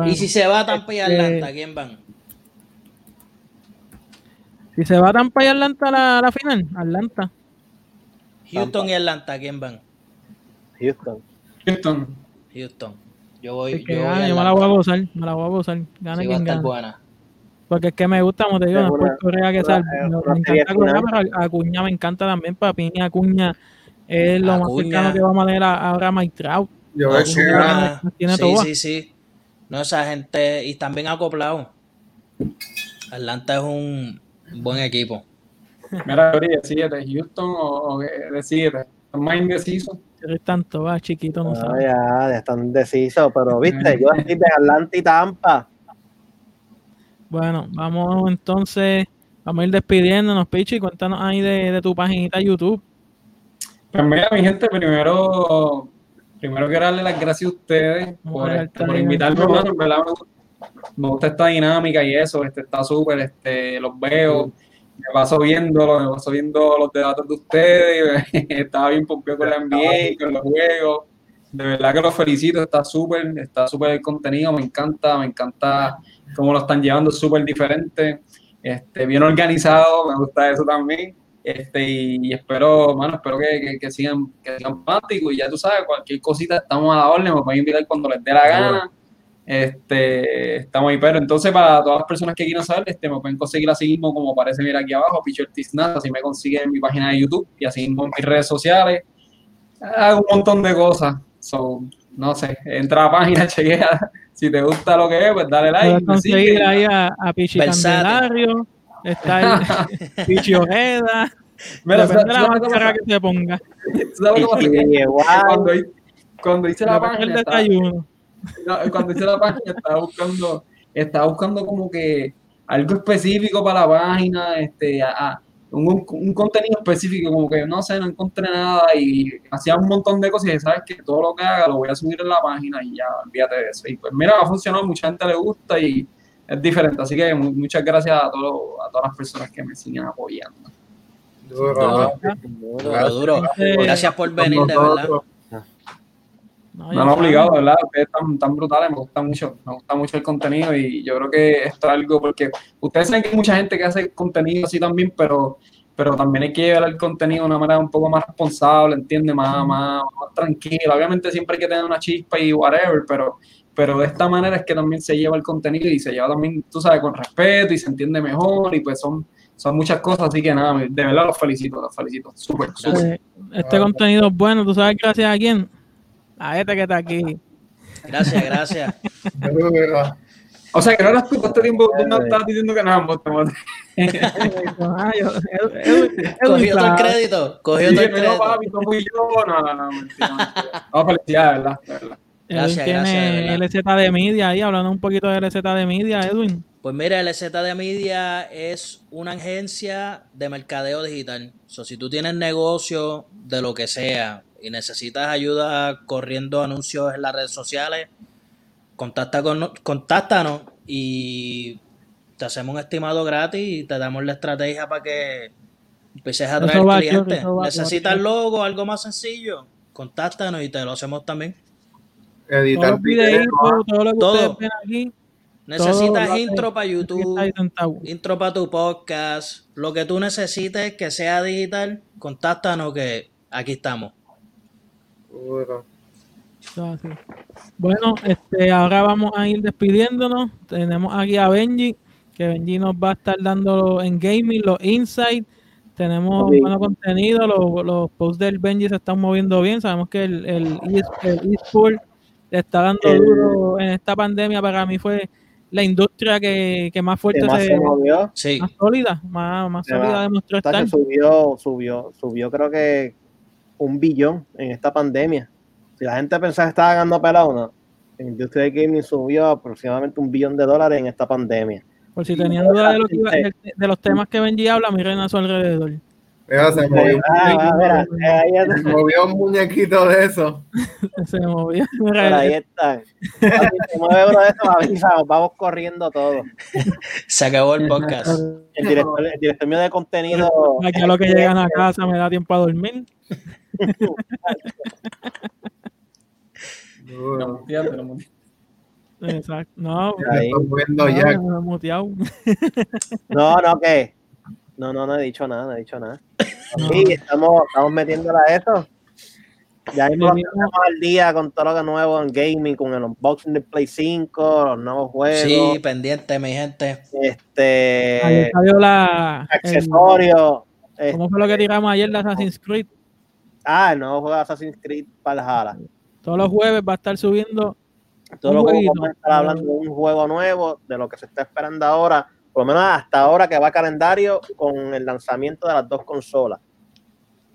Y si se va a Tampa y este, Atlanta, ¿quién van? Si se va a Tampa y Atlanta a la, final, Atlanta. Houston y Atlanta, ¿quién van? Houston. Houston. Houston. Yo voy. yo, me la voy a gozar, me la voy a gozar. Gana sí, quien gana. Buena. Porque es que me gusta, como te digo, no es por Correa que sal. Me, encanta Correa, pero Acuña me encanta también. Para mí, Acuña es lo más cercano que vamos a leer ahora a Mike Trout. Yo veo que sí, sí, sí. No, esa gente, y están bien acoplados. Atlanta es un buen equipo. Mira, decídete, Houston o, o decídete. ¿Están más indecisos? tanto, va, chiquito, no, sabe. Ya, ya están indecisos, pero viste, yo estoy de Atlanta y Tampa. Bueno, vamos entonces, vamos a ir despidiéndonos, Pichi, cuéntanos ahí de, de tu paginita YouTube. Pues mira, mi gente, primero, primero quiero darle las gracias a ustedes por, este, invitarme, ¿verdad? Me gusta esta dinámica y eso, este está súper, este, los veo, me paso viéndolo, me paso viendo los debates de ustedes, [LAUGHS] estaba bien pompeado con la NBA, con los juegos, de verdad que los felicito, está súper, está súper el contenido, me encanta, me encanta cómo lo están llevando, súper diferente, este, bien organizado, me gusta eso también. Este, y, espero, bueno, espero que, que, sigan, que sigan y ya tú sabes, cualquier cosita estamos a la orden, me pueden invitar cuando les dé la gana. Este, estamos ahí, pero entonces para todas las personas que quieran saber, este, me pueden conseguir así mismo como aparece mira aquí abajo, Picho Tiznat, así me consiguen en mi página de YouTube y así mismo en mis redes sociales. Hago un montón de cosas. So, no sé, entra a la página, [LAUGHS] chequea. Si te gusta lo que es, pues dale like. Puedes conseguir ahí a, a Pichi Candelario está el [LAUGHS] Pichi Ojeda. Mira, Depende de la máscara que te ponga. Cuando, cuando hice la página. Estaba, cuando hice la página estaba buscando, estaba buscando como que algo específico para la página, este, a, un, un, contenido específico, como que no sé, no encontré nada y hacía un montón de cosas y sabes que todo lo que haga lo voy a subir en la página y ya, olvídate de eso. Y pues mira, ha funcionado, mucha gente le gusta y es diferente. Así que muchas gracias a, todo, a todas las personas que me siguen apoyando. Duro, duro, duro. Gracias por venir, de verdad. No, no, obligado, ¿verdad? Ustedes están tan brutales, me gusta mucho, me gusta mucho el contenido y yo creo que esto es algo porque ustedes saben que hay mucha gente que hace contenido así también, pero, pero también hay que llevar el contenido de una manera un poco más responsable, ¿entiendes? Más, más, más tranquila. Obviamente siempre hay que tener una chispa y whatever, pero pero de esta manera es que también se lleva el contenido y se lleva también, tú sabes, con respeto y se entiende mejor y pues son, son muchas cosas, así que nada, de verdad los felicito, los felicito, súper, súper. Este contenido es bueno, ¿tú sabes gracias a quién? A este que está aquí. Gracias, gracias. o sea, que no eras tú, todo este tiempo tú no estabas diciendo que no, Cogió todo el crédito, cogió todo el crédito. No, papi, no fui yo, no, no, no, mentira, No, felicidades, ¿verdad? Gracias, tiene LZ de Media ahí, hablando un poquito de LZ de Media, Edwin. Pues mira, LZ de Media es una agencia de mercadeo digital. So, si tú tienes negocio de lo que sea y necesitas ayuda corriendo anuncios en las redes sociales, contacta con, contáctanos y te hacemos un estimado gratis y te damos la estrategia para que empieces a traer clientes. ¿Necesitas logo, algo más sencillo? Contáctanos y te lo hacemos también editar videitos, todo lo que todo. ustedes ven aquí. Necesitas intro para YouTube, intro para tu podcast, lo que tú necesites que sea digital, contáctanos que aquí estamos. Bueno, este, ahora vamos a ir despidiéndonos. Tenemos aquí a Benji, que Benji nos va a estar dando en gaming los insights tenemos bueno contenido, los, los, posts del Benji se están moviendo bien, sabemos que el, el, el eSport está dando duro en esta pandemia, para mí fue la industria que, que más fuerte se, movió. más sólida, más, más sólida demostró estar. Subió, subió, subió creo que un billón en esta pandemia. Si la gente pensaba que estaba ganando pelado, no. La industria de gaming subió aproximadamente un billón de dólares en esta pandemia. Por si tenían duda de, lo que de, los temas que Benji habla, miren a su alrededor. Mira, se movió, ah, se movió un muñequito de eso. [LAUGHS] se movió. Por ahí está. Se mueve uno de esos, avisamos, vamos corriendo todo. [LAUGHS] Se acabó el podcast. El director, el director mío de contenido. Aquí a lo que llegan a casa me da tiempo a dormir. [LAUGHS] no, Exacto. No, no, no, que no, no, no he dicho nada, no he dicho nada. [COUGHS] Sí, estamos, estamos metiéndola a eso. Ya mismo estamos al día con todo lo que nuevo en gaming, con el unboxing de Play 5, los nuevos juegos. Sí, pendiente, mi gente. Este. la, accesorio. ¿Cómo fue lo que tiramos ayer de Assassin's Creed? Ah, el nuevo juego de Assassin's Creed Valhalla. Todos los jueves va a estar subiendo. Todos los jueves vamos a estar hablando de un juego nuevo, de lo que se está esperando ahora por lo menos hasta ahora que va calendario con el lanzamiento de las dos consolas.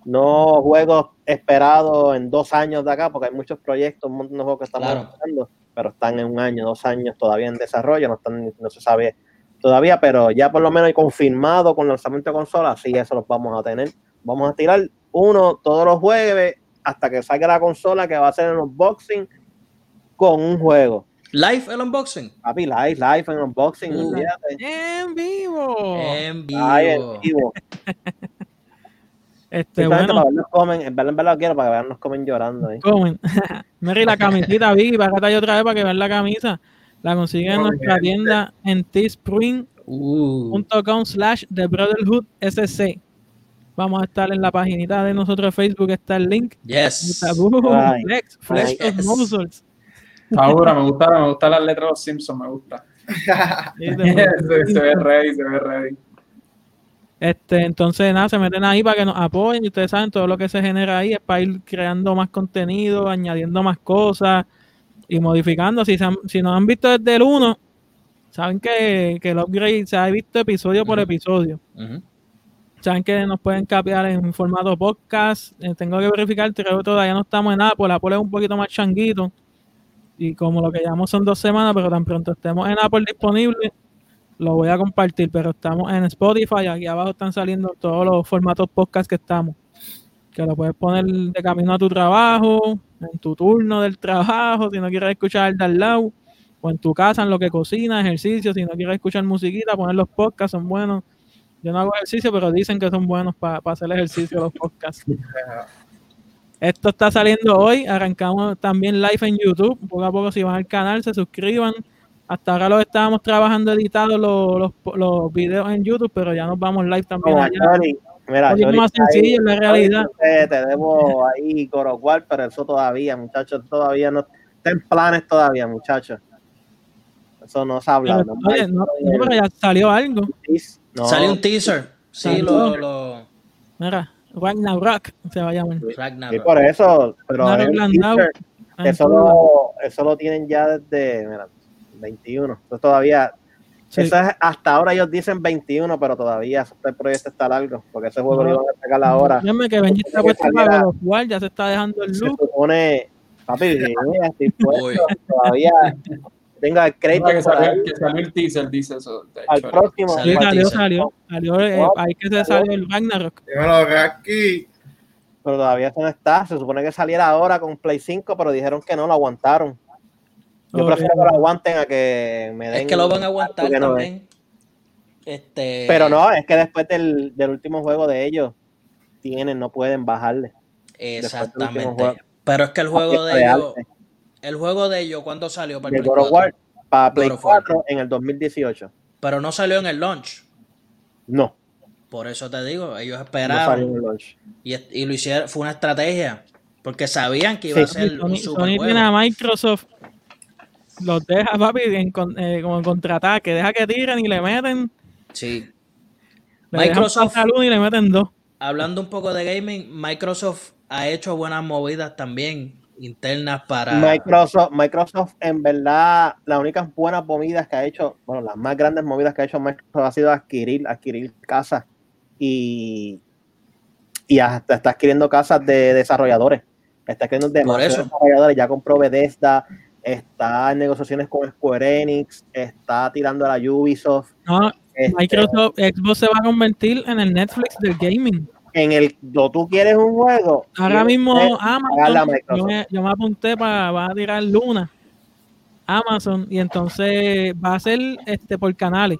No juegos esperados en dos años de acá, porque hay muchos proyectos, un montón de juegos que estamos lanzando, pero están en un año, dos años todavía en desarrollo, no, están, no se sabe todavía, pero ya por lo menos hay confirmado con lanzamiento de consolas, sí, eso los vamos a tener. Vamos a tirar uno todos los jueves hasta que salga la consola que va a ser el unboxing con un juego. Live el unboxing. Papi, live, live el unboxing. En vivo. En vivo. en vivo. [LAUGHS] este, bueno. Para vernos comen, en verdad, en verdad quiero para que vean nos comen llorando. Ahí. Comen. [LAUGHS] Mary, la camisita, Vicky, para acá otra vez para que vean la camisa. La consiguen en nuestra tienda en teespring.com slash The Brotherhood SC. Vamos a estar en la paginita de nosotros de Facebook, está el link. Yes. flex, flex of muscles. Ahora me gusta, me gusta las letras de los Simpsons, me gusta. [LAUGHS] [LAUGHS] se, ve ready, se ve ready. Este, entonces, nada, se meten ahí para que nos apoyen. Y ustedes saben, todo lo que se genera ahí es para ir creando más contenido, añadiendo más cosas y modificando. Si, si nos han visto desde el 1, saben que, que el upgrade se ha visto episodio por episodio. Saben que nos pueden capear en formato podcast. Eh, tengo que verificar, creo que todavía no estamos en Apple. Apple es un poquito más changuito y como lo que llamamos son dos semanas, pero tan pronto estemos en Apple disponible, lo voy a compartir, pero estamos en Spotify, aquí abajo están saliendo todos los formatos podcast que estamos, que lo puedes poner de camino a tu trabajo, en tu turno del trabajo, si no quieres escuchar el de al lado, o en tu casa, en lo que cocinas, ejercicio, si no quieres escuchar musiquita, poner los podcasts, son buenos. Yo no hago ejercicio, pero dicen que son buenos para hacer ejercicio los podcasts. [LAUGHS] Esto está saliendo hoy. Arrancamos también live en YouTube. Poco a poco, si van al canal, se suscriban. Hasta ahora lo estábamos trabajando editados los, los, videos en YouTube, pero ya nos vamos live también. allá. mira, es más sencillo en la realidad. tenemos ahí Corocual, pero eso todavía, muchachos, todavía no está en planes todavía, muchachos. Eso no se ha hablado. no, pero ya salió algo. Salió un teaser. Sí, lo, lo... Mira. Ragnarok se va a llamar. Y por eso, pero eso, lo, eso lo tienen ya desde mira, 21. Entonces todavía, eso es, hasta ahora ellos dicen 21, pero todavía este proyecto está largo, porque ese juego lo iban a sacar ahora. Dígame que Benji está puesto para los ya se está dejando el look. Se supone, papi, [LAUGHS] estoy puesto, todavía tenga el crédito. Que salió, que salió, el teaser, dice eso. al próximo. Sí, salió, salió. salió eh, ahí que se salió el Ragnarok. Dímelo, aquí. Pero todavía eso no está. Se supone que saliera ahora con Play 5, pero dijeron que no, lo aguantaron. Yo prefiero que lo aguanten a que me den. Es que lo van a aguantar también. Este... Pero no, es que después del, del último juego de ellos, tienen, no pueden bajarle. Exactamente. Pero es que el juego de ellos el juego de ellos, ¿cuándo salió para el Play 4? para Play 4 en el 2018. Pero no salió en el launch. No. Por eso te digo, ellos esperaron. Y, y, lo hicieron, fue una estrategia. Porque sabían que iba a ser un super Sony tiene a Microsoft, los deja, papi, en, eh, como en contraataque, deja que tiren y le meten. Sí. Microsoft, y le meten dos. Hablando un poco de gaming, Microsoft ha hecho buenas movidas también internas para. Microsoft, Microsoft, en verdad, las únicas buenas movidas que ha hecho, bueno, las más grandes movidas que ha hecho Microsoft ha sido adquirir, adquirir casas y, y hasta está adquiriendo casas de desarrolladores. Está adquiriendo demasiados desarrolladores, ya compró Bethesda, está en negociaciones con Square Enix, está tirando a la Ubisoft. No, este, Microsoft, Xbox se va a convertir en el Netflix del gaming. En el, tú quieres un juego. Ahora mismo Amazon, yo me, yo me, apunté para va a tirar Luna, Amazon, y entonces va a ser este por canales.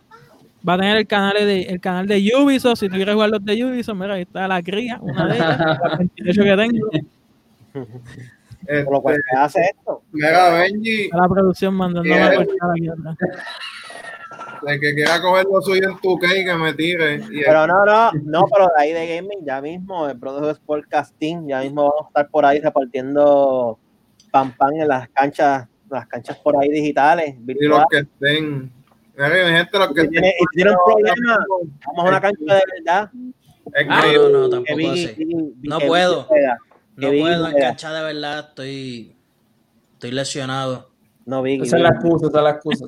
Va a tener el canal de el canal de Ubisoft. Si tú quieres jugar los de Ubisoft, mira, ahí está la cría, una de ellas, la [LAUGHS] 28 que tengo. Este, Por lo cual se hace esto. Mega Benji. A la producción mandando la aquí atrás. De que quiera coger lo suyo en tu que me tire. pero no, no, no, pero de ahí de gaming, ya mismo, el producto Sportcasting, ya mismo vamos a estar por ahí repartiendo pan pan en las canchas, las canchas por ahí digitales. Y los que estén. Mira, gente, los que si tiene, si tiene un problema, vamos a una cancha de verdad. Ah, no, no, tampoco así. No puedo. No puedo enganchar de verdad, estoy, estoy lesionado. No, Vicky. Esa [LAUGHS] es la excusa, esa es la excusa.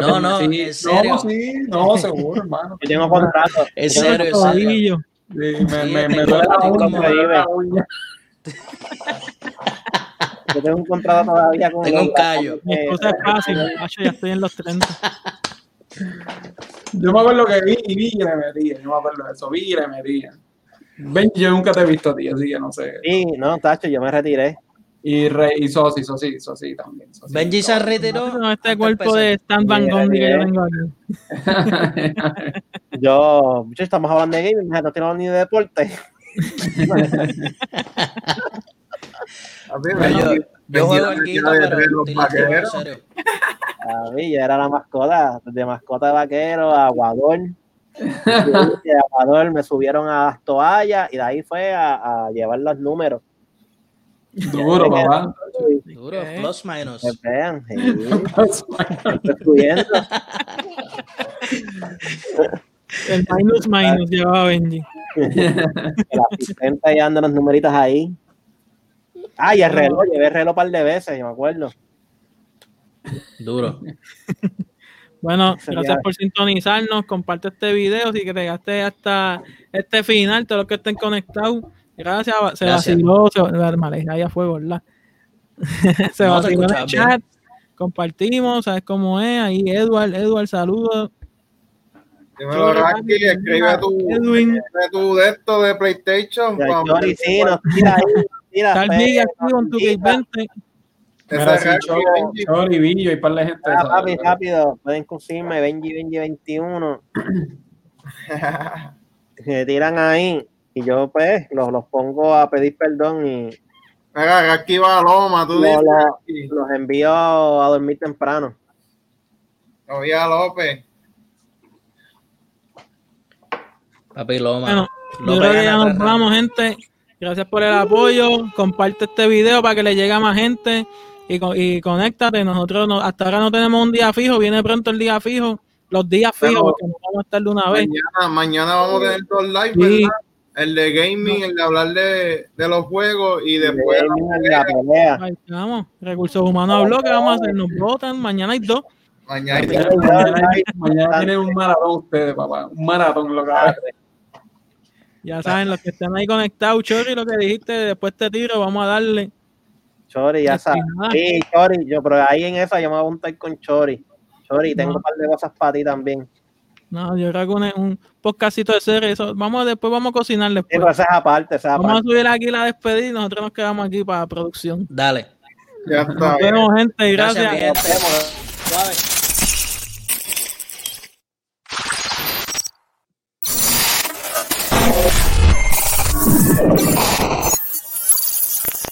no, no, sí, en serio. No, sí, no, seguro, hermano. Yo [LAUGHS] tengo contrato. En serio, en serio. Sí, me, me, me duele la uña. [LAUGHS] Yo tengo un contrato todavía con Tengo un callo. Mi esposa es fácil, macho, ya estoy en los 30. Yo me acuerdo que vi y vi y me metía. Yo me acuerdo de eso, vi y me metía. Benji, yo nunca te he visto a ti, así que no sé. Sí, no, Tacho, yo me retiré. Y, re, y Sosi, Sosi, Sosi también. Sosi, Benji se retiró. No, este cuerpo de Stan Van Gogh que yo tengo aquí. [LAUGHS] yo, muchachos, estamos hablando de gaming, no tenemos ni de deporte. yo, yo juego aquí, pero serio. A mí, yo era la mascota, de mascota de vaquero, aguador [LAUGHS] de Aguador me subieron a las toallas y de ahí fue a, a llevar los números. Duro, papá. Duro, plus minus. vean, [LAUGHS] estoy El minus minus llevaba Benji. El asistente ahí anda los numeritos ahí. Ah, y el reloj, llevé el reloj un par de veces, yo me acuerdo. Duro. Bueno, gracias por sintonizarnos. Comparte este video si que llegaste hasta este final, todos los que estén conectados. Gracias, se vaciló, se, ahí a fuego, ¿verdad? [LAUGHS] se vaciló en el chat. Compartimos, ¿sabes cómo es? Ahí Edward, Edward, saludos. Dímelo, Ranky, escribe tu, escribe tu de esto de PlayStation. sí, nos tira ahí. Está el vídeo aquí con tu Gate 20. Chori, Billo y par de gente. Ah, papi, rápido. Pueden conseguirme Benji, Benji 21. [LAUGHS] Se tiran ahí y yo pues los, los pongo a pedir perdón y Venga, aquí va Loma, tú los, dices. Los, envío a dormir temprano. Oye, López. Papi Loma. Bueno, López ya nos vamos, gente. Gracias por el apoyo. Comparte este video para que le llegue a más gente y, y conéctate. Nosotros no, hasta ahora no tenemos un día fijo, viene pronto el día fijo, los días fijos, porque no vamos a estar de una vez. Mañana, mañana vamos a tener dos live, ¿verdad? El de gaming, el de hablar de, de los juegos y después de la pelea. Ahí estamos. Recursos Humanos habló que vamos a hacer, nos votan, mañana hay dos. Mañana, hay mañana, mañana tienen un maratón ustedes, papá. Un maratón lo que va a Ya saben, los que están ahí conectados, Chori, lo que dijiste, después te tiro, vamos a darle. Chori, ya sabes. Sí, Chori, yo, pero ahí en esa yo me voy a juntar con Chori. Chori, tengo un par de cosas para ti también. No, yo creo que un, un podcastito de serie, eso, vamos, después vamos a cocinar después. Sí, esa aparte, esa vamos a subir aquí la despedida y nosotros nos quedamos aquí para producción. Dale. Ya está. Nos vemos, gente, gracias. gracias